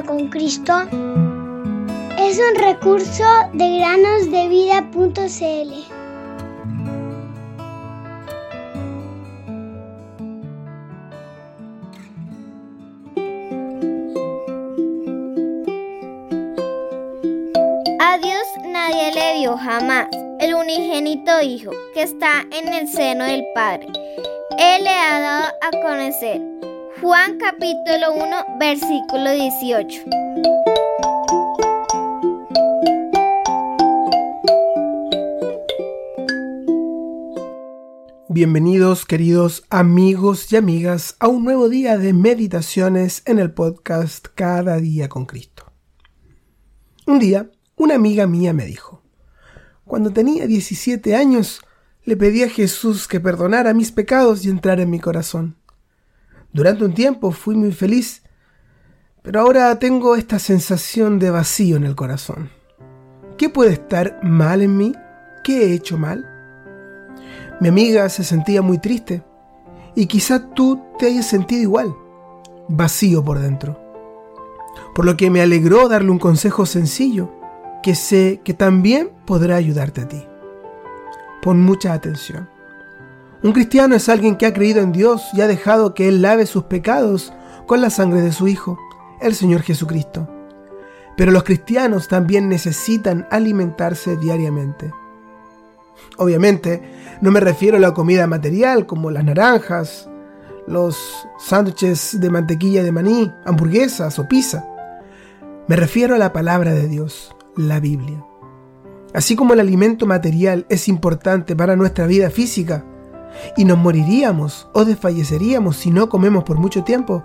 con Cristo es un recurso de granosdevida.cl. A Dios nadie le vio jamás, el unigénito Hijo que está en el seno del Padre. Él le ha dado a conocer Juan capítulo 1, versículo 18. Bienvenidos queridos amigos y amigas a un nuevo día de meditaciones en el podcast Cada día con Cristo. Un día, una amiga mía me dijo, cuando tenía 17 años, le pedí a Jesús que perdonara mis pecados y entrara en mi corazón. Durante un tiempo fui muy feliz, pero ahora tengo esta sensación de vacío en el corazón. ¿Qué puede estar mal en mí? ¿Qué he hecho mal? Mi amiga se sentía muy triste y quizá tú te hayas sentido igual, vacío por dentro. Por lo que me alegró darle un consejo sencillo que sé que también podrá ayudarte a ti. Pon mucha atención. Un cristiano es alguien que ha creído en Dios y ha dejado que Él lave sus pecados con la sangre de su Hijo, el Señor Jesucristo. Pero los cristianos también necesitan alimentarse diariamente. Obviamente, no me refiero a la comida material como las naranjas, los sándwiches de mantequilla de maní, hamburguesas o pizza. Me refiero a la palabra de Dios, la Biblia. Así como el alimento material es importante para nuestra vida física, y nos moriríamos o desfalleceríamos si no comemos por mucho tiempo.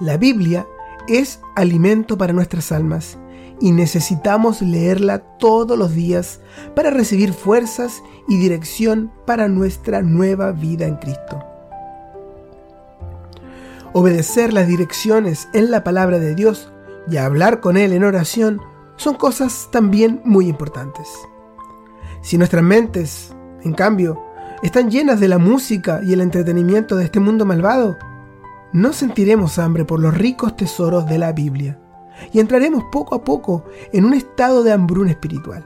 La Biblia es alimento para nuestras almas y necesitamos leerla todos los días para recibir fuerzas y dirección para nuestra nueva vida en Cristo. Obedecer las direcciones en la palabra de Dios y hablar con Él en oración son cosas también muy importantes. Si nuestras mentes, en cambio, están llenas de la música y el entretenimiento de este mundo malvado, no sentiremos hambre por los ricos tesoros de la Biblia y entraremos poco a poco en un estado de hambruna espiritual.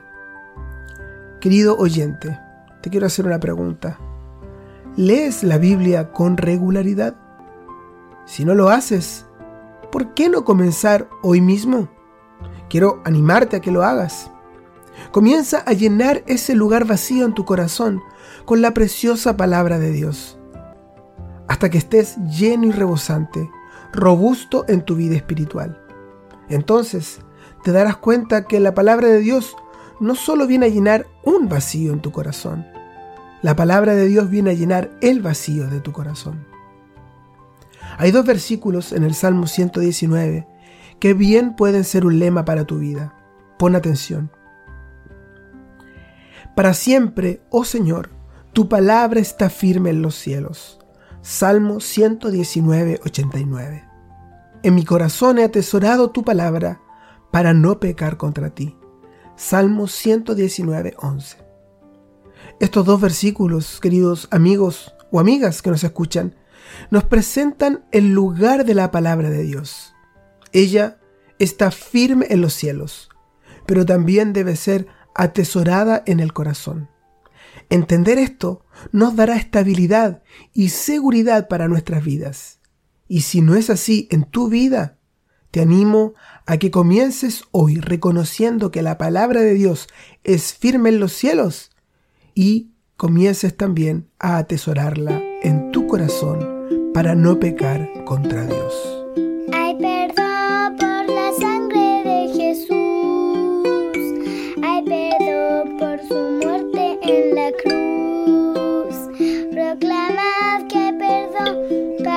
Querido oyente, te quiero hacer una pregunta. ¿Lees la Biblia con regularidad? Si no lo haces, ¿por qué no comenzar hoy mismo? Quiero animarte a que lo hagas. Comienza a llenar ese lugar vacío en tu corazón con la preciosa palabra de Dios, hasta que estés lleno y rebosante, robusto en tu vida espiritual. Entonces te darás cuenta que la palabra de Dios no solo viene a llenar un vacío en tu corazón, la palabra de Dios viene a llenar el vacío de tu corazón. Hay dos versículos en el Salmo 119 que bien pueden ser un lema para tu vida. Pon atención. Para siempre, oh Señor, tu palabra está firme en los cielos. Salmo 119, 89. En mi corazón he atesorado tu palabra para no pecar contra ti. Salmo 119, 11. Estos dos versículos, queridos amigos o amigas que nos escuchan, nos presentan el lugar de la palabra de Dios. Ella está firme en los cielos, pero también debe ser atesorada en el corazón. Entender esto nos dará estabilidad y seguridad para nuestras vidas. Y si no es así en tu vida, te animo a que comiences hoy reconociendo que la palabra de Dios es firme en los cielos y comiences también a atesorarla en tu corazón para no pecar contra Dios.